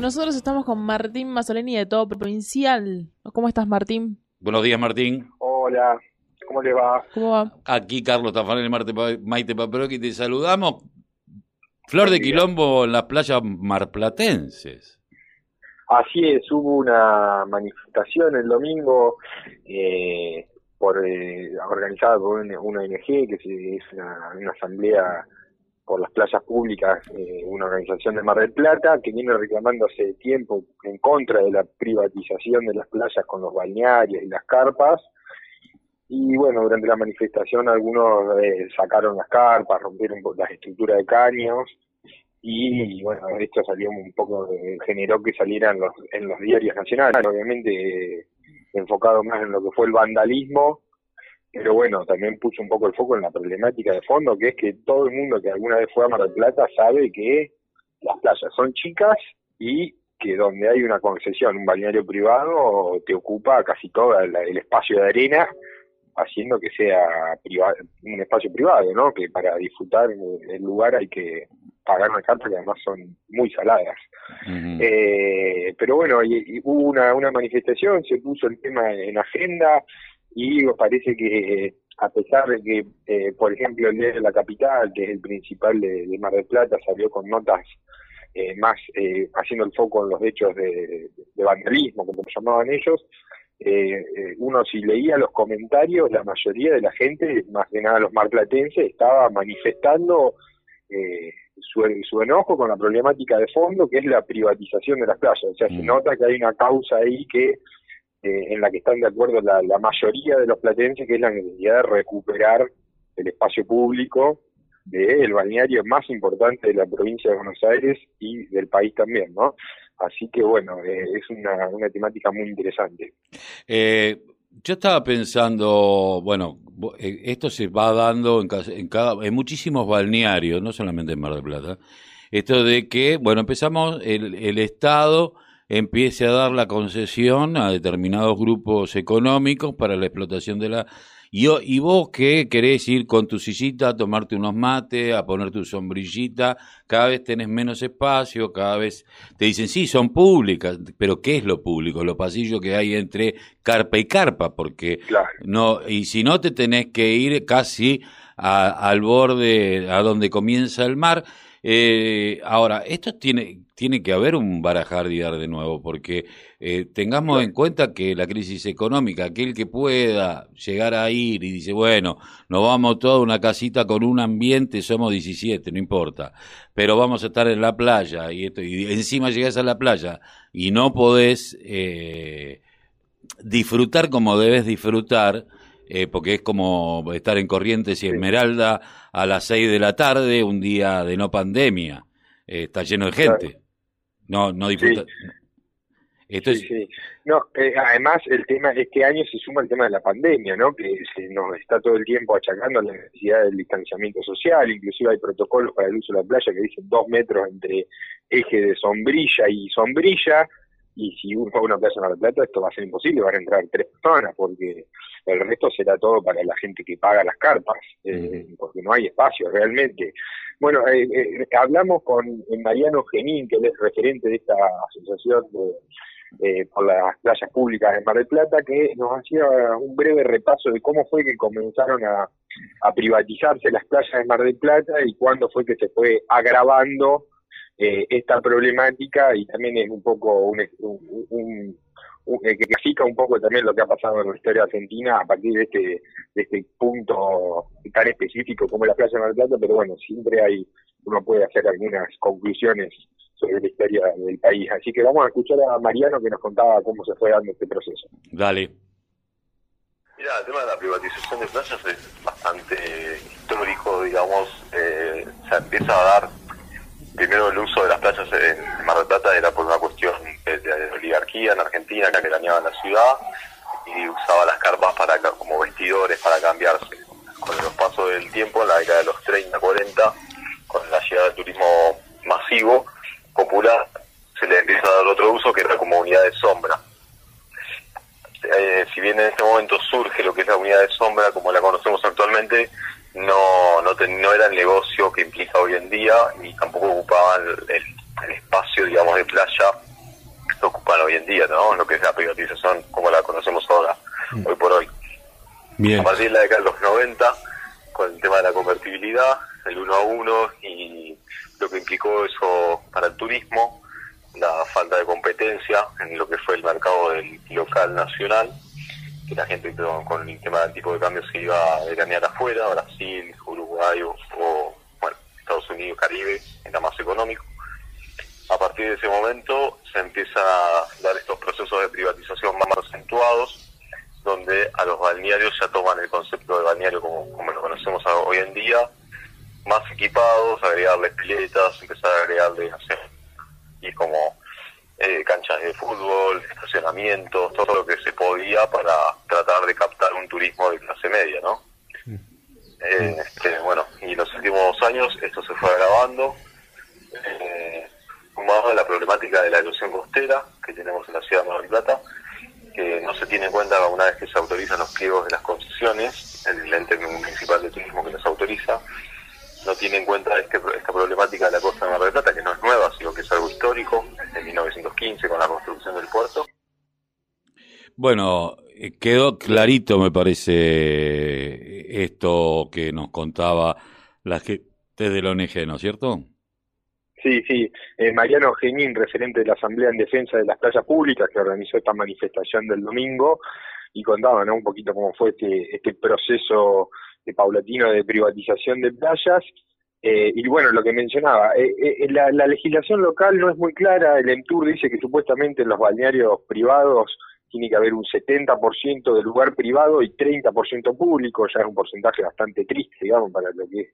Nosotros estamos con Martín Mazzoleni de Todo Provincial. ¿Cómo estás, Martín? Buenos días, Martín. Hola, ¿cómo le va? ¿Cómo va? Aquí Carlos Tafanel, Marte, Maite Paperoqui, te saludamos. Flor de Quilombo en las playas marplatenses. Así es, hubo una manifestación el domingo eh, por, eh, organizada por una, ONG, que es una asamblea por las playas públicas, eh, una organización de Mar del Plata, que viene reclamando hace tiempo en contra de la privatización de las playas con los balnearios y las carpas. Y bueno, durante la manifestación algunos eh, sacaron las carpas, rompieron las estructuras de caños y bueno, esto salió un poco, generó que salieran los, en los diarios nacionales, obviamente enfocado más en lo que fue el vandalismo pero bueno, también puso un poco el foco en la problemática de fondo, que es que todo el mundo que alguna vez fue a Mar del Plata sabe que las playas son chicas y que donde hay una concesión, un balneario privado, te ocupa casi todo el, espacio de arena, haciendo que sea un espacio privado, ¿no? Que para disfrutar el lugar hay que pagar una carta que además son muy saladas. eh, pero bueno, hubo una, una manifestación, se puso el tema en agenda, y parece que a pesar de que, eh, por ejemplo, el Día de la Capital, que es el principal de, Mar del Plata, salió con notas eh, más eh, haciendo el foco en los hechos de, vandalismo, como llamaban ellos, uno si leía los comentarios, la mayoría de la gente, más que nada los marplatenses, estaba manifestando su, su, enojo con la problemática de fondo, que es la privatización de las playas. O sea, se mm. nota que hay una causa ahí que eh, en la que están de acuerdo la, mayoría de los platenses, que es la necesidad de recuperar el espacio público del balneario más importante de la provincia de Buenos Aires y del país también, ¿no? Así que bueno, eh, es una, una, temática muy interesante. Eh, yo estaba pensando, bueno, esto se va dando en, en, cada, en muchísimos balnearios, no solamente en Mar del Plata, esto de que, bueno, empezamos el, el Estado empiece a dar la concesión a determinados grupos económicos para la explotación de la... Y, y vos que querés ir con tu sillita a tomarte unos mates, a poner tu sombrillita, cada vez tenés menos espacio, cada vez te dicen, sí, son públicas, pero ¿qué es lo público? Los pasillos que hay entre carpa y carpa, porque no, y si no te tenés que ir casi al borde, a donde comienza el mar, eh, ahora, esto tiene, tiene que haber un barajardiar de nuevo, porque eh, tengamos en cuenta que la crisis económica, aquel que pueda llegar a ir y dice, bueno, nos vamos toda una casita con un ambiente, somos 17, no importa, pero vamos a estar en la playa y, esto, y encima llegas a la playa y no podés eh, disfrutar como debes disfrutar, eh, porque es como estar en Corrientes y Esmeralda a las 6 de la tarde, un día de no pandemia. Eh, está lleno de gente. No, no disfruta. Esto No, eh, además el tema, este año se suma el tema de la pandemia, ¿no? Que se nos está todo el tiempo achacando la necesidad del distanciamiento social, inclusive hay protocolos para el uso de la playa que dicen dos metros entre eje de sombrilla y sombrilla, y si uno a una playa en Mar del Plata esto va a ser imposible, van a entrar tres personas porque el resto será todo para la gente que paga las carpas, eh, porque no hay espacio realmente. Bueno, eh, eh, hablamos con Mariano Genín, que es referente de esta asociación por las playas públicas en Mar del Plata, que nos hacía un breve repaso de cómo fue que comenzaron a, privatizarse las playas de Mar del Plata y cuándo fue que se fue agravando esta problemática y también es un poco un, un eh, que clasifica un poco también lo que ha pasado en la historia argentina a partir de este, de este punto tan específico como la Playa de Mar del Plata, pero bueno, siempre hay, uno puede hacer algunas conclusiones sobre la historia del país. Así que vamos a escuchar a Mariano que nos contaba cómo se fue dando este proceso. Dale. Mira, el tema de la privatización de playas es bastante histórico, digamos, eh, se empieza a dar primero el uso de las playas en Mar del Plata era por una cuestión de, oligarquía en Argentina que dañaba la ciudad y usaba las carpas para como vestidores para cambiarse. Con los pasos del tiempo, en la década de los 30, 40, con la llegada del turismo masivo, popular, se le empieza a dar otro uso que era como unidad de sombra. Eh, si bien en este momento surge lo que es la unidad de sombra como la conocemos actualmente, no, no, no era el negocio que implica hoy en día y tampoco ocupaban el, el espacio, digamos, de playa hoy en día, ¿no? Lo que es la privatización como la conocemos ahora, hoy por hoy. Bien. A partir de la década de los 90, con el tema de la convertibilidad, el uno a uno y lo que implicó eso para el turismo, la falta de competencia en lo que fue el mercado del local nacional, que la gente con, el tema del tipo de cambio se iba a veranear afuera, Brasil, Uruguay o, Estados Unidos, Caribe, era más económico. A partir de ese momento se empieza a dar estos procesos de privatización más acentuados, donde a los balnearios ya toman el concepto de balneario como, como lo conocemos hoy en día, más equipados, agregarle piletas, empezar a agregarle, no sé, y como eh, canchas de fútbol, estacionamientos, todo lo que se podía para tratar de captar un turismo de clase media, ¿no? Eh, este, bueno, y en los últimos años esto se fue agravando, eh, sumado a la problemática de la erosión costera que tenemos en la ciudad de Mar del Plata, que no se tiene en cuenta una vez que se autorizan los pliegos de las concesiones, el ente municipal de turismo que los autoriza, no tiene en cuenta este, esta problemática de la costa de Mar del Plata, que no es nueva, sino que es algo histórico, desde 1915 con la construcción del puerto. Bueno, eh, quedó clarito, me parece, esto que nos contaba la gente de la ONG, ¿no es cierto? Sí, sí. Eh, Mariano Genín, referente de la Asamblea en Defensa de las Playas Públicas, que organizó esta manifestación del domingo, y contaba un poquito cómo fue este, este proceso de paulatino de privatización de playas. Eh, y bueno, lo que mencionaba, eh, eh, la, la, legislación local no es muy clara, el EMTUR dice que supuestamente en los balnearios privados tiene que haber un 70% de lugar privado y 30% público, ya es un porcentaje bastante triste, digamos, para lo que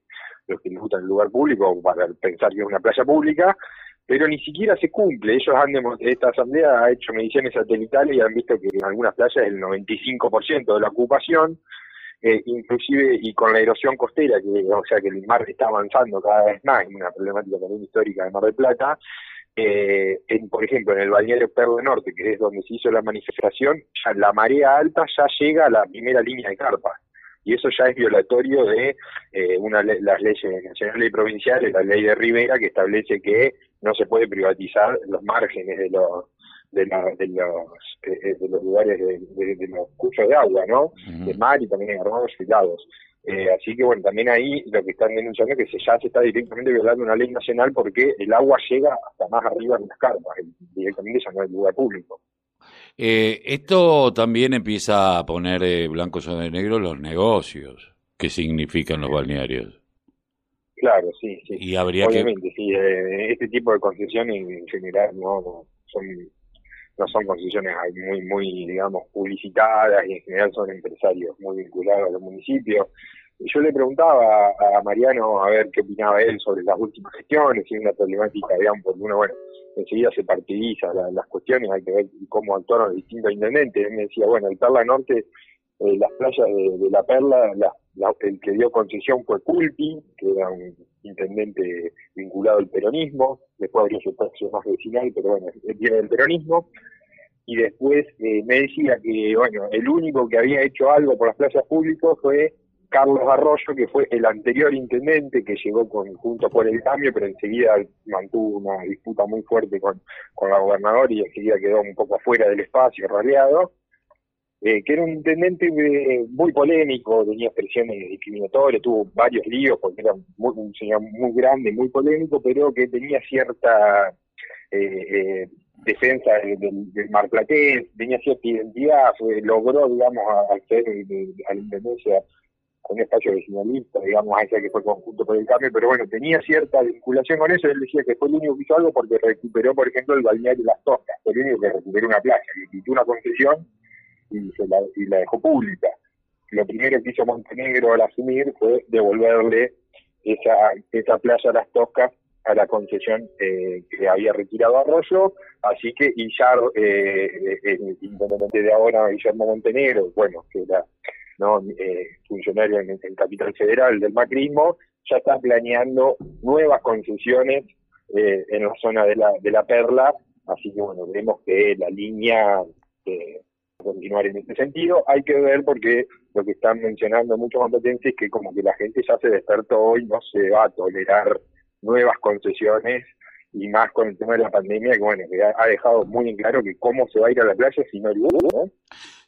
los que les gusta el lugar público, para pensar que es una playa pública, pero ni siquiera se cumple. Ellos han esta asamblea ha hecho mediciones satelitales y han visto que en algunas playas el 95% de la ocupación, eh, inclusive y con la erosión costera, que o sea que el mar está avanzando cada vez más, una problemática también histórica de Mar del Plata, eh, en, por ejemplo, en el balneario Perla Norte, que es donde se hizo la manifestación, ya la marea alta ya llega a la primera línea de carpa. Y eso ya es violatorio de eh, una las leyes nacionales y provinciales, la ley de Rivera, que establece que no se puede privatizar los márgenes de los de, de los eh, de los lugares de, de, los cursos de agua, ¿no? De mar y también de armados y. Eh, así que bueno, también ahí lo que están denunciando es que se, ya se está directamente violando una ley nacional porque el agua llega hasta más arriba de las carpas, directamente ya no es lugar público. Eh, esto también empieza a poner eh, blanco sobre negro los negocios que significan los balnearios. Claro, sí, sí. Y habría Obviamente, sí. Eh, este tipo de concesiones en general no, no son no son concesiones muy, muy, digamos, publicitadas y en general son empresarios muy vinculados a los municipios. Yo le preguntaba a, Mariano a ver qué opinaba él sobre las últimas gestiones, si una problemática, digamos, porque uno, bueno, enseguida se partidiza las cuestiones, hay que ver cómo actuaron los distintos intendentes. Él me decía, bueno, el Perla Norte, eh, las playas de, La Perla, el que dio concesión fue Culpi, que era un intendente vinculado al peronismo, después habría su más vecinal, pero bueno, él viene del peronismo. Y después eh, me decía que, bueno, el único que había hecho algo por las playas públicas fue Carlos Arroyo, que fue el anterior intendente que llegó con, junto por el cambio, pero enseguida mantuvo una disputa muy fuerte con, con la gobernadora y enseguida quedó un poco fuera del espacio, raleado. Eh, que era un intendente eh, muy polémico, tenía expresiones discriminatorias, tuvo varios líos porque era un señor muy grande, muy polémico, pero que tenía cierta eh, defensa del, del marplatense, tenía cierta identidad, logró, digamos, hacer a la independencia un espacio vecinalista, digamos, ese que fue conjunto por el cambio, pero bueno, tenía cierta vinculación con eso, él decía que fue el único que hizo algo porque recuperó, por ejemplo, el balneario Las Toscas, fue el único que recuperó una playa, que quitó una concesión y, se la, dejó pública. Lo primero que hizo Montenegro al asumir fue devolverle esa, esa playa Las Toscas a la concesión eh, que había retirado Arroyo, así que ya eh, el intendente de ahora, Guillermo Montenegro, bueno, que era ¿no? Eh, funcionario en, el Capital Federal del macrismo, ya está planeando nuevas concesiones eh, en la zona de la, de la Perla, así que bueno, veremos que la línea eh, continuar en este sentido. Hay que ver porque lo que están mencionando muchos competencias es que como que la gente ya se despertó y no se va a tolerar nuevas concesiones y más con el tema de la pandemia, que bueno, que ha, dejado muy en claro que cómo se va a ir a la playa si no hay ¿no?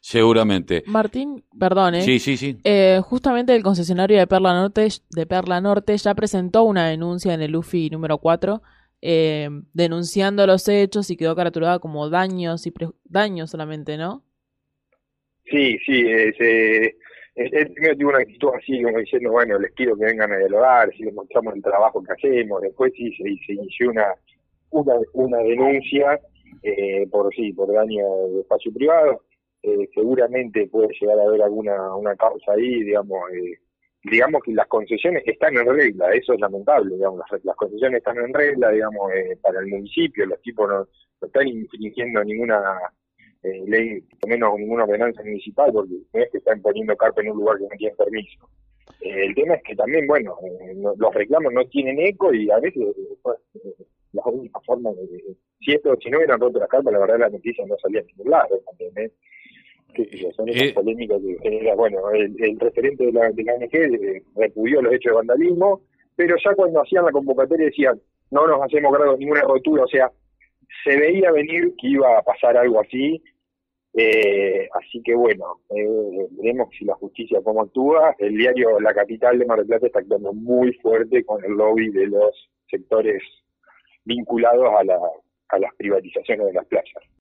Seguramente. Martín, perdón, ¿eh? Sí, sí, sí. Eh, justamente el concesionario de Perla Norte, de Perla Norte ya presentó una denuncia en el UFI número 4 eh, denunciando los hechos y quedó caraturada como daños y daños solamente, ¿no? Sí, sí, eh, él primero tuvo una actitud así, como diciendo, bueno, les quiero que vengan a dialogar, si les mostramos el trabajo que hacemos, después sí se, inició una, una, una denuncia eh, por sí, por daño de espacio privado, eh, seguramente puede llegar a haber alguna una causa ahí, digamos, eh, digamos que las concesiones están en regla, eso es lamentable, digamos, las, concesiones están en regla, digamos, para el municipio, los tipos no, no están infringiendo ninguna eh, ley, por menos ninguna ordenanza municipal, porque no es que están poniendo carpa en un lugar que no tiene permiso. Eh, el tema es que también, bueno, eh, los reclamos no tienen eco y a veces eh, la única forma de... Si, esto, si no hubieran roto las carpas, la verdad la noticia no salía a ningún lado también, son esas polémicas que genera, bueno, el, referente de la, de la ONG repudió los hechos de vandalismo, pero ya cuando hacían la convocatoria decían, no nos hacemos cargo de ninguna rotura, o sea, se veía venir que iba a pasar algo así, eh, así que bueno, eh, veremos si la justicia cómo actúa. El diario La Capital de Mar del Plata está actuando muy fuerte con el lobby de los sectores vinculados a, la, a las privatizaciones de las playas.